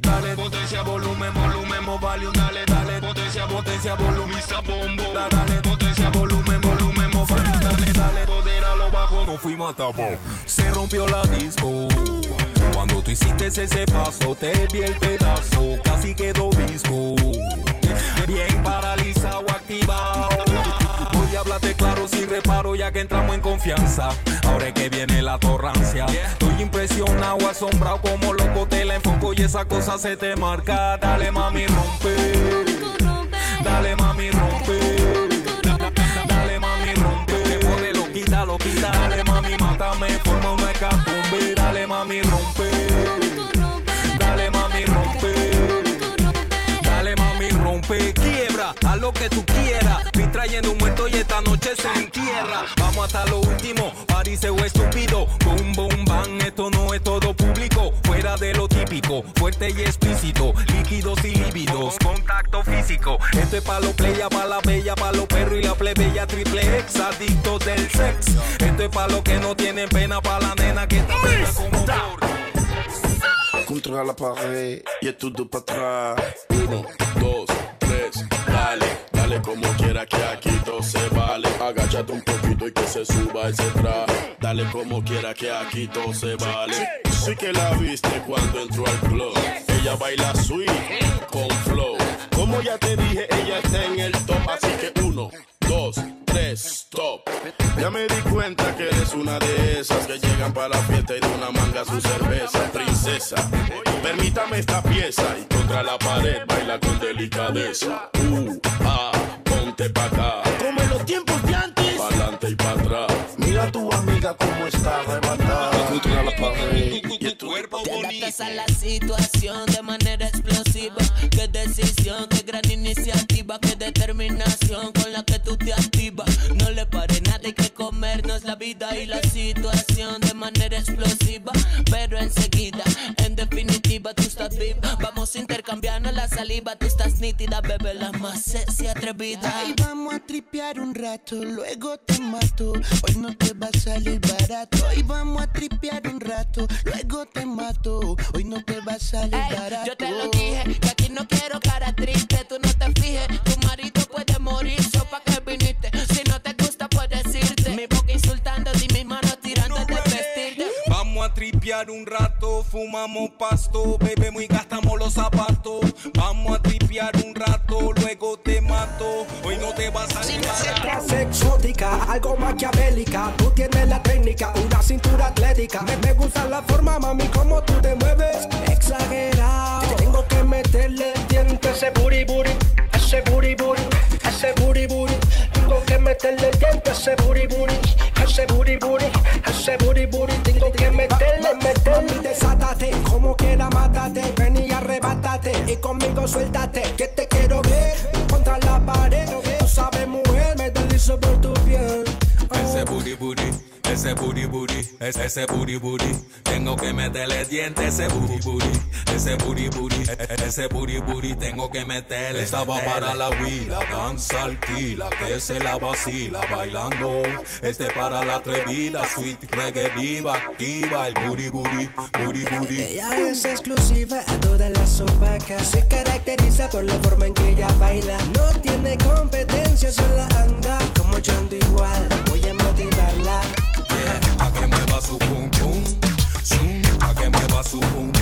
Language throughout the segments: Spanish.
Dale potencia, volumen, volumen, volumen, dale, dale potencia, potencia, volumen, bombo. Dale potencia, volumen, volumen, volumen, dale, dale poder a lo bajo. No fuimos a. Se rompió la disco. Cuando tú hiciste ese paso, te vi el pedazo, casi quedó visco. Bien paralizado, activado. Voy a hablarte claro sin reparo, ya que entramos en confianza. Ahora es que viene la torrancia. Estoy impresionado, asombrado, como loco te la enfoco y esa cosa se te marca. Dale mami, rompe. Dale mami, rompe. Dale mami, rompe. Te lo quita, lo quita. Dale mami, mátame, forma una hecatombe. Dale mami, rompe. Dale mami, rompe. Dale mami, rompe. Quiebra a lo que tú quieras. Trayendo un muerto y esta noche se entierra. Vamos hasta lo último. Pariseo estúpido. Boom, boom, bang. Esto no es todo público. Fuera de lo típico. Fuerte y explícito. Líquidos y lívidos. Contacto físico. Esto es pa' lo playa, pa' la bella, pa' los perros y la plebeya triple X. Adictos del sex. Esto es pa' lo que no tienen pena, pa' la nena que está bella como flor. Contra la pared y es todo para atrás. Uno, dos, tres, dale, dale como quiera que aquí todo se vale. Agáchate un poquito y que se suba ese traje. Dale como quiera que aquí todo se vale. Sí que la viste cuando entró al club. Ella baila sweet con flow. Como ya te dije, ella está en el top. Así que uno, dos, tres, stop. Ya me di cuenta que eres una de esas que llegan para la fiesta y de una manga su cerveza, princesa. Permítame esta pieza y contra la pared baila con delicadeza. Uh, tu amiga cómo está arrebatada. Contra la pared y todo Cuerpo Te bonito. adaptas a la situación de manera explosiva. Qué decisión, qué gran iniciativa, qué determinación con la que tú te activas. No le pare nada, hay que comernos la vida y la situación de manera explosiva. Pero enseguida, estás viva. Vamos intercambiando la saliva, tú estás nítida, bebé, la más sexy atrevida. Ay, vamos a tripear un rato, luego te mato. Hoy no te va a salir barato. Ay, vamos a tripear un rato, luego te mato. Hoy no te va a salir Ey, barato. yo te lo dije, que aquí no quiero cara triste, tú no tripear un rato, fumamos pasto, bebemos y gastamos los zapatos. Vamos a tripear un rato, luego te mato. Hoy no te vas a. Clase exótica, algo maquiavélica. Tú tienes la técnica, una cintura atlética. Me, me gusta la forma, mami, como tú te mueves. Exagerado. Tengo que meterle el diente a ese booty booty, ese booty booty, ese booty booty. Tengo que meterle el diente a ese booty booty, ese booty booty, ese booty booty. Y conmigo suéltate, booty, ese, booty booty. Tengo que meterle dientes, ese booty booty, ese booty booty, e- e- ese booty booty. Tengo que meterle. Estaba para la huila, danza alquila, que se la vacila bailando. Este para la atrevida, sweet reggae viva, activa el booty booty, booty booty. Ella es exclusiva a todas las opacas. Se caracteriza por la forma en que ella baila. No tiene competencia, sola anda como John igual. Voy a motivarla. A que mueva su pum pum, zoom. A que mueva su pum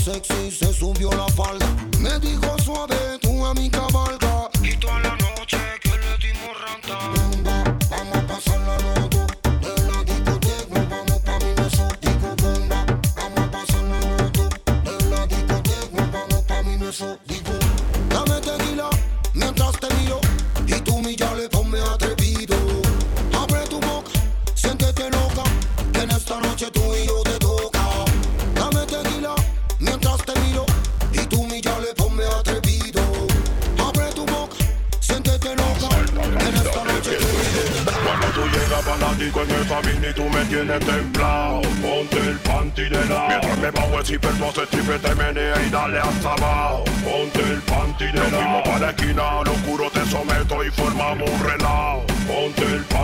sexy se subió la falda. Me dijo suave,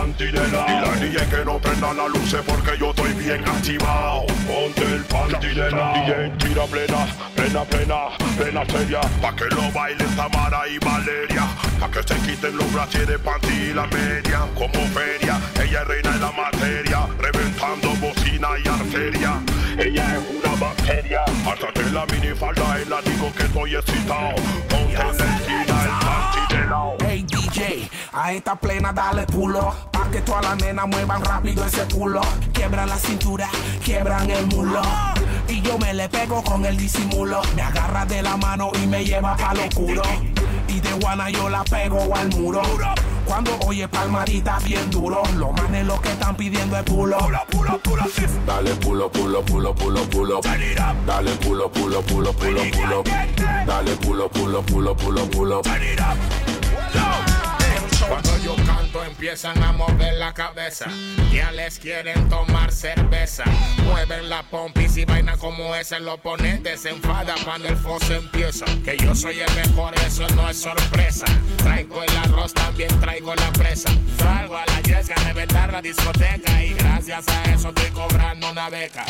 Lado Y la DJ que no prenda la luz porque yo estoy bien activado. Ponte el panty de lado DJ tira plena, plena, plena, plena seria. Pa' que lo bailen Tamara y Valeria. Pa' que se quiten los de panty y la media. Como feria, ella es reina de la materia. Reventando bocina y arteria. Ella es una bacteria. Hasta la minifalda y la digo que estoy excitado. Ponte en la esquina el panty a esta plena dale pulo Pa' que todas las nenas muevan rápido ese culo Quiebran la cintura, quiebran el mulo y yo me le pego con el disimulo. Me agarra de la mano y me lleva pa' lo oscuro. Y de guana yo la pego al muro. Cuando oye palmadita bien duro, los manes lo que están pidiendo es pulo. Dale pulo, pulo, pulo, pulo, pulo. Dale pulo, pulo, pulo, pulo, pulo. Dale pulo, pulo, pulo, pulo, pulo. Cuando yo canto empiezan a mover la cabeza. Ya les quieren tomar cerveza. Mueven la pompis y vaina como esa. El oponente se enfada cuando el foso empieza. Que yo soy el mejor, eso no es sorpresa. Traigo el arroz, también traigo la presa. Salgo a la yesca, reventar la discoteca. Y gracias a eso estoy cobrando una beca.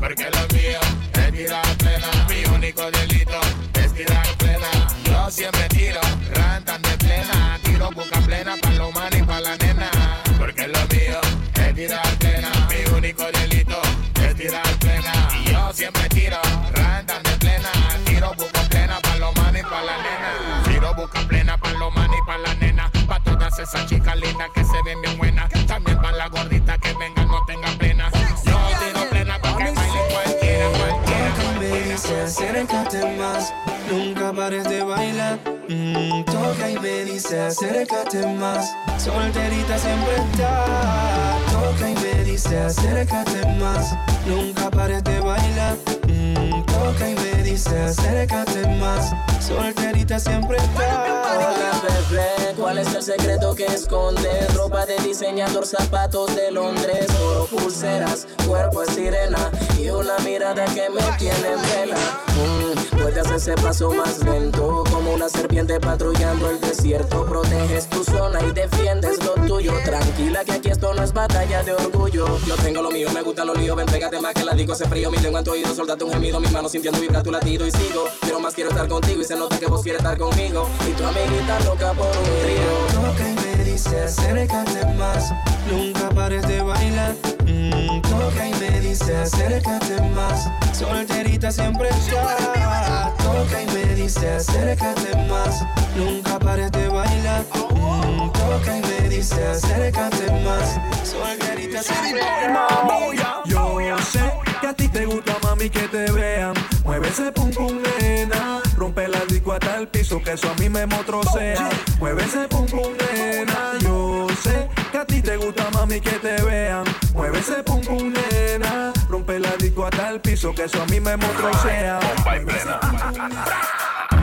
porque lo mío es tirar plena. Mi único delito es tirar plena. Yo siempre tiro, rantan de plena. Tiro boca plena pa' los manes y pa' la nena. Porque lo mío es tirar plena. Mi único delito es tirar plena. Y yo siempre tiro, randan de plena. Tiro busca plena pa' los manes y pa' la nena. Tiro busca plena pa' los manes y pa' la nena. Pa' todas esas chicas lindas que se ven bien buenas. También pa' la gordita que vengan, cualquiera. acércate más, nunca pares de bailar Mm, toca y me dice acércate más. Solterita siempre está. Toca y me dice acércate más. Nunca pares de bailar. Dice acércate más. Solterita siempre está. ¿cuál es el secreto que escondes? Ropa de diseñador, zapatos de Londres, oro, pulseras, cuerpo es sirena y una mirada que me tiene en vela. Mm, puedes ese paso más lento como una serpiente patrullando el desierto. Proteges tu zona y defiendes lo tuyo. Tranquila que aquí esto no es batalla de orgullo. Yo tengo lo mío, me gusta lo lío. Ven, pégate más que la digo, se frío. Mi lengua en tu oído, un gemido. Mi mano sintiendo vibrar tu latido y sigo. Quiero más, quiero estar contigo y se nota que vos quieres estar conmigo. Y tu amiguita loca por un trío. Toca y me dice acércate más. Nunca pares de bailar. Mm, toca y me dice acércate más. Solterita siempre está. Toca y me dice acércate más. Nunca pares de bailar. Mm, toca y me dice acércate más. Solterita siempre Yo sé que a ti te gusta, mami, que te vean. Mueve ese pum pum, nena. Rompe la disco hasta el piso, que eso a mí me motrocea. Mueve ese pum pum, nena. Yo sé que a ti te gusta, mami, que te vean. Mueve ese pum pum, nena. Rompe la disco hasta el piso, que eso a mí me motrocea.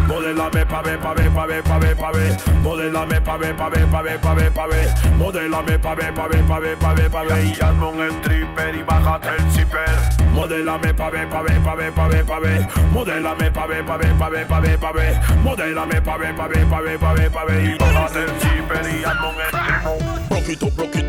Modelame pa' ver, pa' ver, pa' ver, pa' ver, pa' ver. Modelame pa' ver, pa' ver, pa' ver, pa' ver, pa' ver. Modelame pa' ver, pa' ver, pa' ver, pa' ver, pa' ver. Y hazme un stripper y bájate el zipper. Modelame pa' ver, pa' ver, pa' ver, pa' ver, pa' ver. Modelame pa' ver, pa' ver, pa' ver, pa' ver, pa' ver. Modelame pa' ver, pa' ver, pa' ver, pa' ver, pa' ver. Y bájate el zipper y hazme un stripper. Broquito, broquito,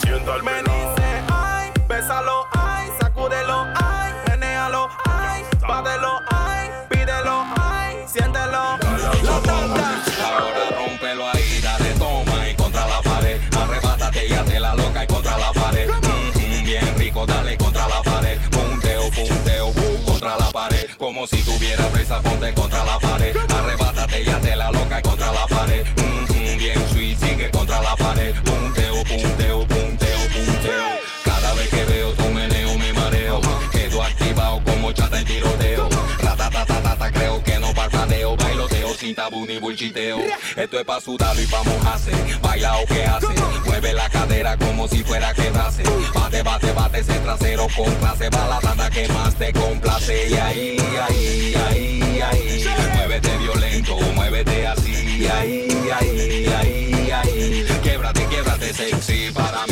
siento al menos el. Esto es pa' sudarlo y pa' mojarse. Baila o que hace. Mueve la cadera como si fuera que nace. Bate, bate, bate ese trasero con clase. Va la tanda que más te complace. Y ahí, ahí, ahí, ahí. Muévete violento, muévete así. Ahí, ahí, ahí, ahí. Québrate, québrate sexy para mí.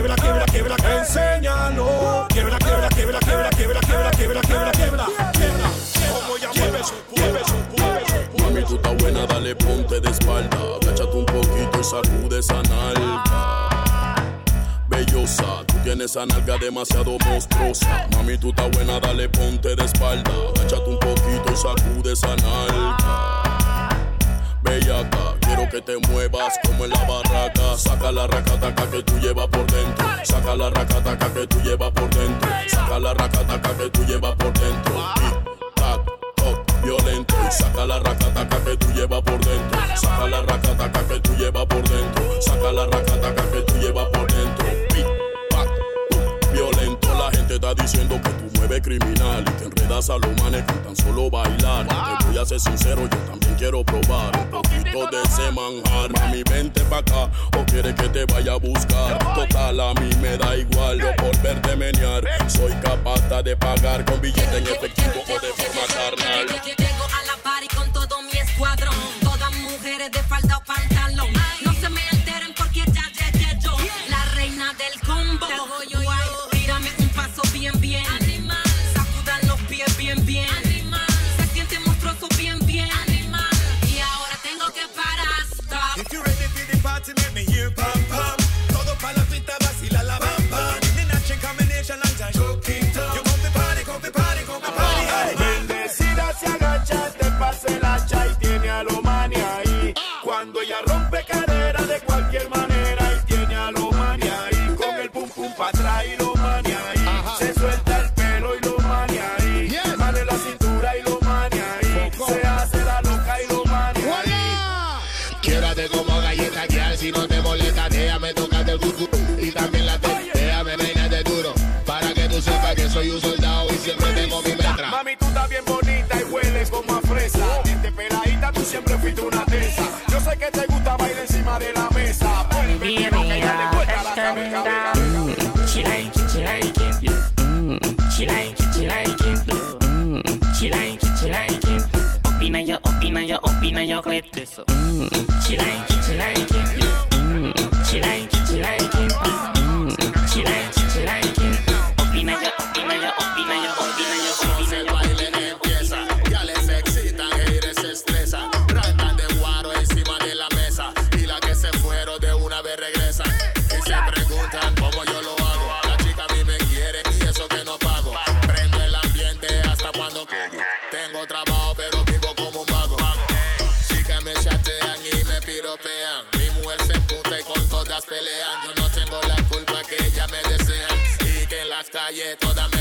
quiebra, quiebra, quiebra, enséñalo. Quiebra, quiebra, quiebra, quiebra, quiebra, quiebra, quiebra, quiebra, quiebra, quiebra. Mami, tú estás buena, dale ponte de espalda. Agáchate un poquito y sacude esa nalga. Bellosa, tú tienes esa nalga demasiado monstruosa. Mami, tú estás buena, dale ponte de espalda. Agáchate un poquito y sacude esa nalga Quiero que te muevas como en la barraca. Saca la racataca que tú llevas por dentro. Saca la racataca que tú llevas por dentro. Saca la racataca que tú llevas por dentro. Tic, tac, violento. Saca la racataca que tú llevas por dentro. Saca la racataca que tú llevas por dentro. Saca la racataca que tú llevas por dentro te está diciendo que tú mueves criminal y te enredas a los manes con tan solo bailar. Wow. Te voy a ser sincero, yo también quiero probar un poquito de ese manjar. Mami, vente pa' acá o quieres que te vaya a buscar. Total, a mí me da igual, yo por verte menear. Soy capaz de pagar con billete en efectivo o de forma carnal. Llego a la party con todo mi escuadrón うん。toda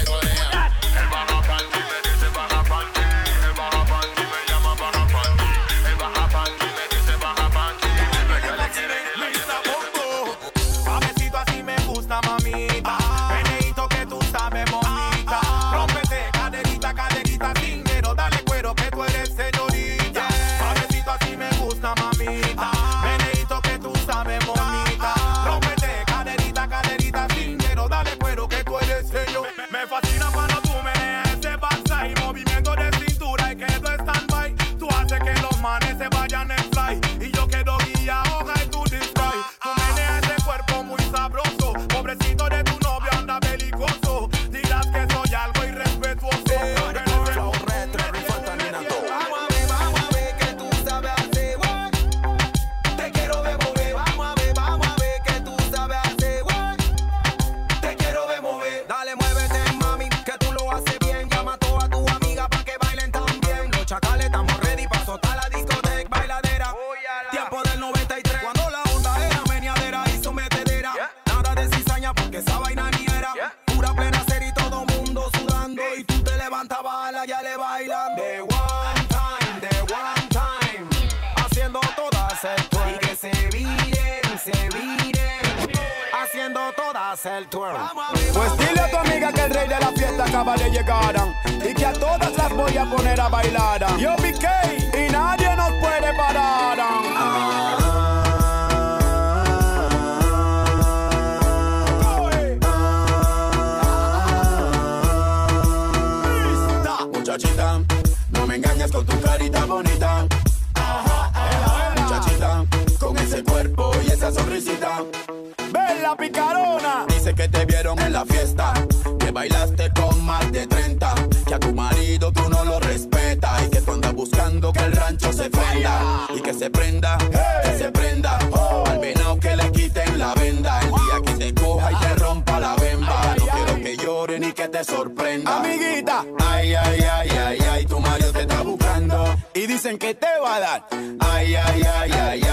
Dice que te vieron en la fiesta, que bailaste con más de 30, que a tu marido tú no lo respetas y que tú andas buscando que el rancho se prenda y que se prenda, que se prenda. Al venado que le quiten la venda el día que te coja y te rompa la bemba. No quiero que llore ni que te sorprenda. Amiguita, ay, ay, ay, ay, ay, tu marido te está buscando y dicen que te va a dar. Ay, ay, ay, ay, ay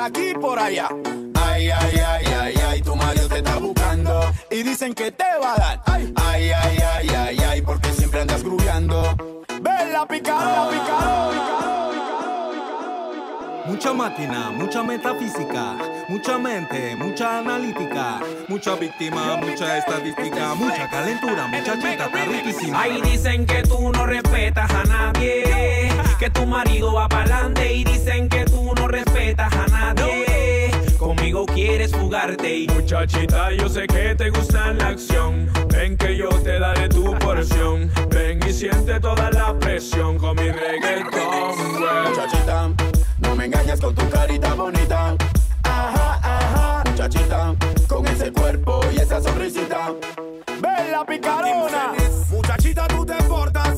aquí por allá. Ay, ay, ay, ay, ay, tu Mario te está buscando. Y dicen que te va a dar. Ay, ay, ay, ay, ay, porque siempre andas grubeando. Ven la picada, la picada, picada. Mucha máquina, mucha metafísica, mucha mente, mucha analítica, mucha víctima, mucha estadística, mucha calentura, mucha chita, riquísima. Ahí dicen que tú no respetas a nadie, que tu marido va pa'lante y dicen que tú no respetas a nadie. Conmigo quieres jugarte y muchachita, yo sé que te gusta la acción. Ven que yo te daré tu porción. Ven y siente toda la presión con mi reggaetón. Muchachita no me engañes con tu carita bonita. Ajá, ajá, muchachita. Con ese cuerpo y esa sonrisita. ¡Ven la picarona! Muchachita, tú te portas.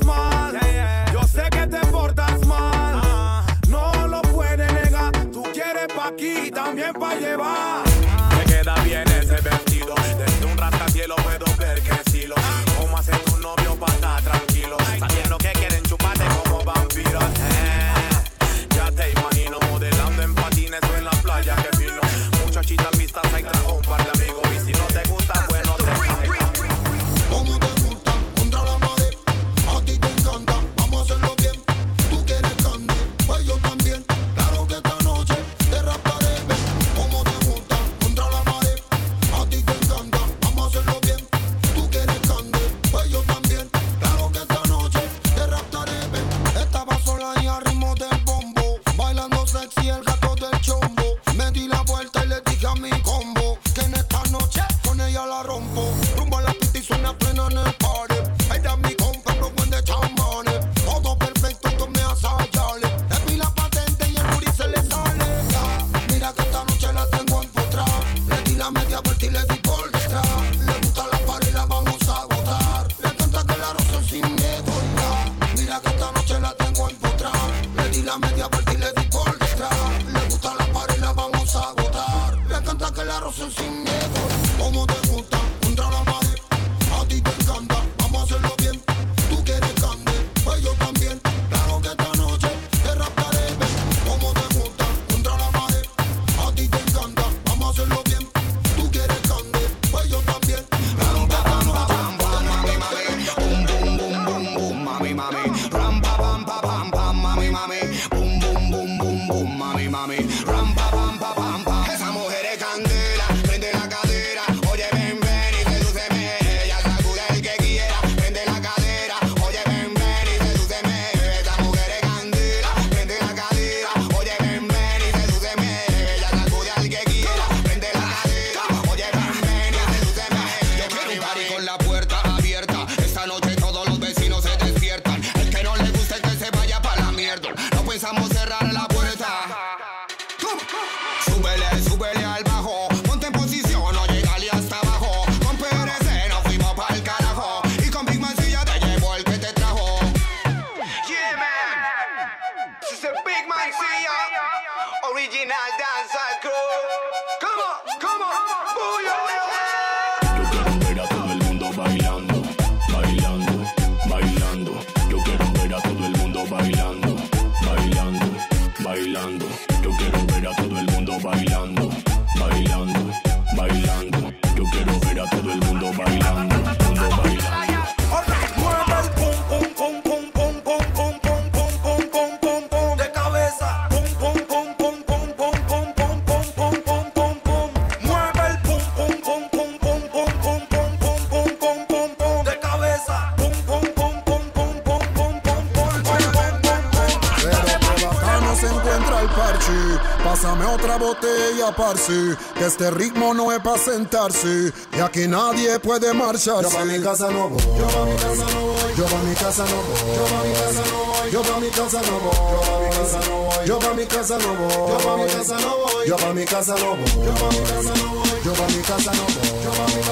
Parce. Que este ritmo no es para sentarse. Y aquí nadie puede marcharse. Yo pa' mi casa no voy. Yo pa' mi casa no voy. Yo pa' mi casa no voy. Yo pa' mi casa no voy. Yo pa' mi casa no voy. Yo pa' mi casa no voy. Yo pa' mi casa no voy. Yo pa' mi casa no voy. Yo pa' mi casa no voy. Yo pa' mi casa no voy. Yo pa' mi casa no voy.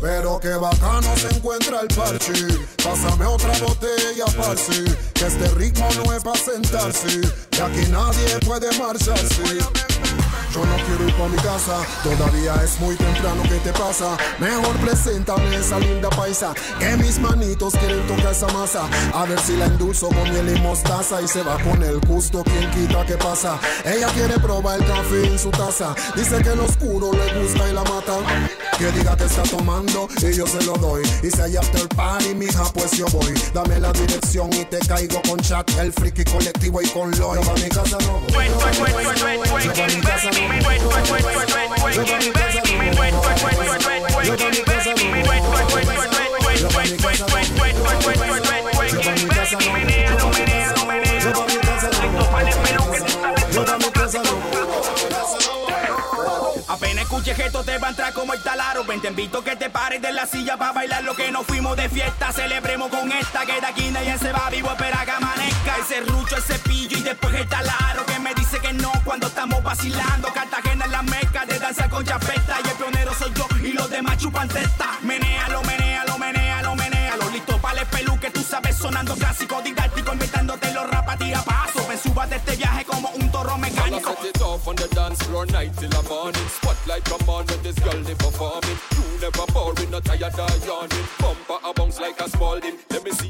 Pero qué bacano se encuentra el parche. Pásame otra botella, parce. Que este ritmo no es para sentarse. Y aquí nadie puede marcharse. Yo no quiero ir pa' mi casa, todavía es muy temprano, ¿qué te pasa? Mejor preséntame esa linda paisa, que mis manitos quieren tocar esa masa. A ver si la endulzo con miel y mostaza y se va con el gusto, quien quita que pasa. Ella quiere probar el café en su taza, dice que lo oscuro le gusta y la mata. Que diga que está tomando y yo se lo doy. Y si hay after party, mija, pues yo voy. Dame la dirección y te caigo con chat, el friki colectivo y con Loy. Yo mi casa no esto te va a entrar como el talaro. Ven te invito que te pares de la silla para bailar lo que nos fuimos de fiesta. Celebremos con esta que de aquí nadie se va vivo espera que amanezca. Ese rucho, ese pillo y después el talaro Que me dice que no cuando estamos vacilando. Cartagena es la meca de danza con chapeta Y el pionero soy yo y los demás chupan testa set it off on the dance floor night till the morning. Spotlight come on when this girl they performing. You never boring, not tired or yawning. Bumper a bounce like a Spalding. Let me see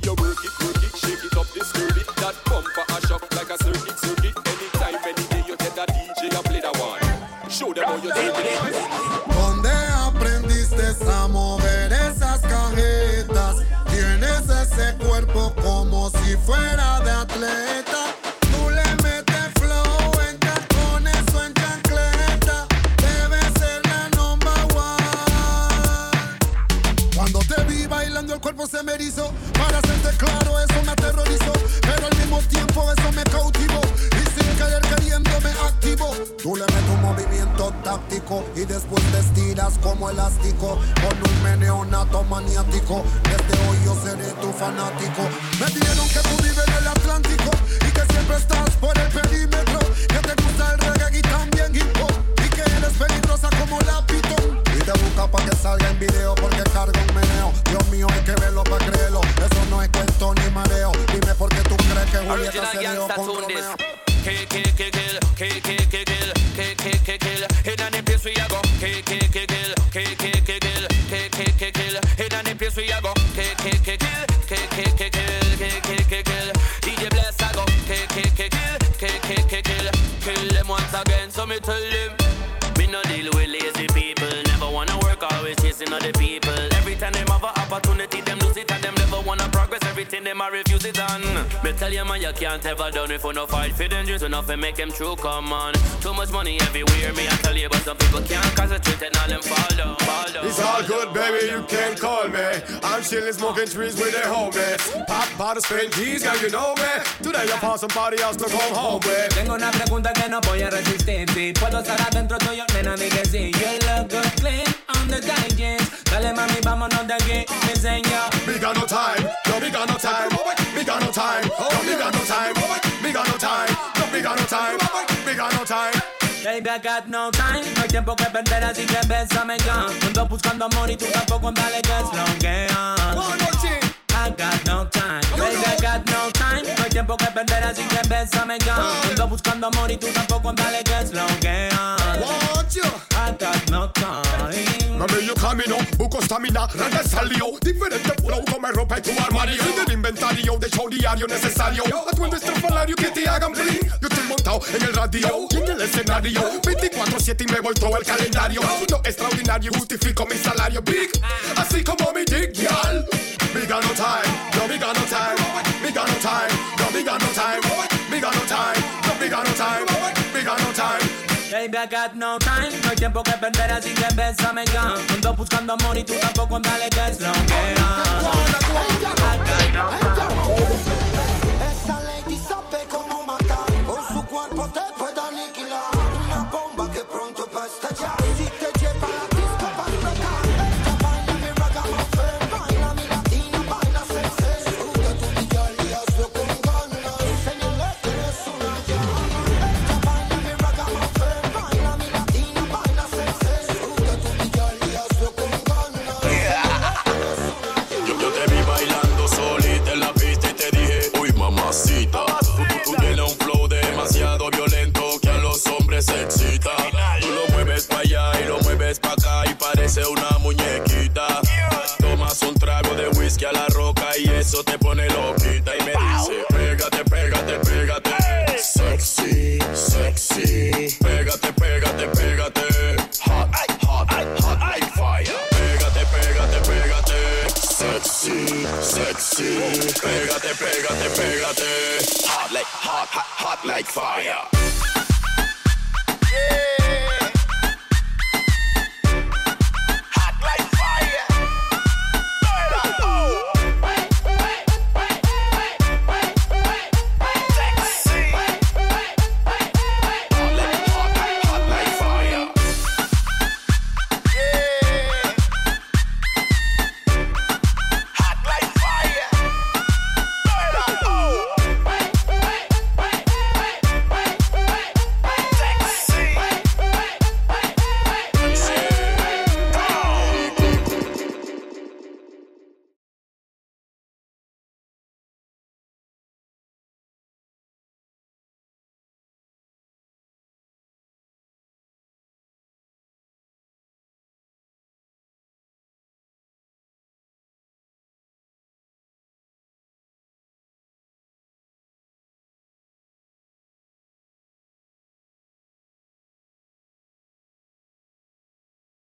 Para hacerte claro eso me aterrorizó. Pero al mismo tiempo eso me cautivó. Y sin querer queriendo me activó. Tú le metes un movimiento táctico y después te estiras como elástico. Con un meneo nato maniático. Desde hoy yo seré tu fanático. Me dijeron que tú vives en el Atlántico y que siempre estás por el perímetro. Que te gusta el reggae y también hip hop. Y que eres peligrosa como la pitón. Y te busca pa' que salga en video porque carga un meneo. Dios mío, hay que verlo pa' creer. movimiento ni mareo. Dime por qué tú crees que Julieta se dio con Romeo. Kill, kill, kill, kill, kill, kill, kill, kill, kill, kill, kill, kill. In any place we a go. Kill, kill, kill, kill, kill, kill, kill, kill, kill, kill, kill, kill. In any place we a go. Kill, kill, kill, kill, kill, kill, kill, kill, kill, kill, kill, kill. DJ Bless a go. Kill, kill, kill, kill, kill, kill, kill, kill. Kill them once again, so me tell always chasing other people. Every time them have a opportunity, Everything them I refuse it on. Me tell you man, you can't ever done if you no fight for them dreams enough and make them true. Come on, too much money everywhere. Me I tell you, but some people can't concentrate and all them fall down, fall down. It's all good, baby, you can call me. I'm chilling, smoking trees with the homies. Pop bottles, spin G's, girl, you know me. Today I found somebody else to come home with. Tengo una pregunta que no voy a resistir. Si puedo estar adentro tuyo, nena, di que sí. You look good, clean on the tight jeans. Dale, mami, vámonos de aquí. Me enseña. Me got no time, no, me got no time. Me got no time, no, me got no time. Me got no time, no, me got no time. Me got no time. Baby, I got no time. No hay tiempo que perder, así que bésame ya. Ando buscando amor y tú tampoco dale que es lo que I got no time, baby, I got no time. No hay tiempo que perder, así que bésame ya. Ando buscando amor y tú tampoco dale que es lo que I got no time. Mami, yo camino, busco stamina, rata salió Diferente flow, come ropa y tu armario Soy del inventario, de show diario necesario Atuendo estrafalario que te hagan bling Yo estoy montado en el radio. Y en el escenario. 24-7 y me voy todo el calendario. Lo extraordinario justifico mi salario. Big Así como mi dick, y'all Me got no time, no me got no time Baby, I got no time. No hay tiempo que perder, así que bésame ya. Ando buscando amor y tú tampoco dale que es lo que Esa lady sabe cómo matar. Con su cuerpo te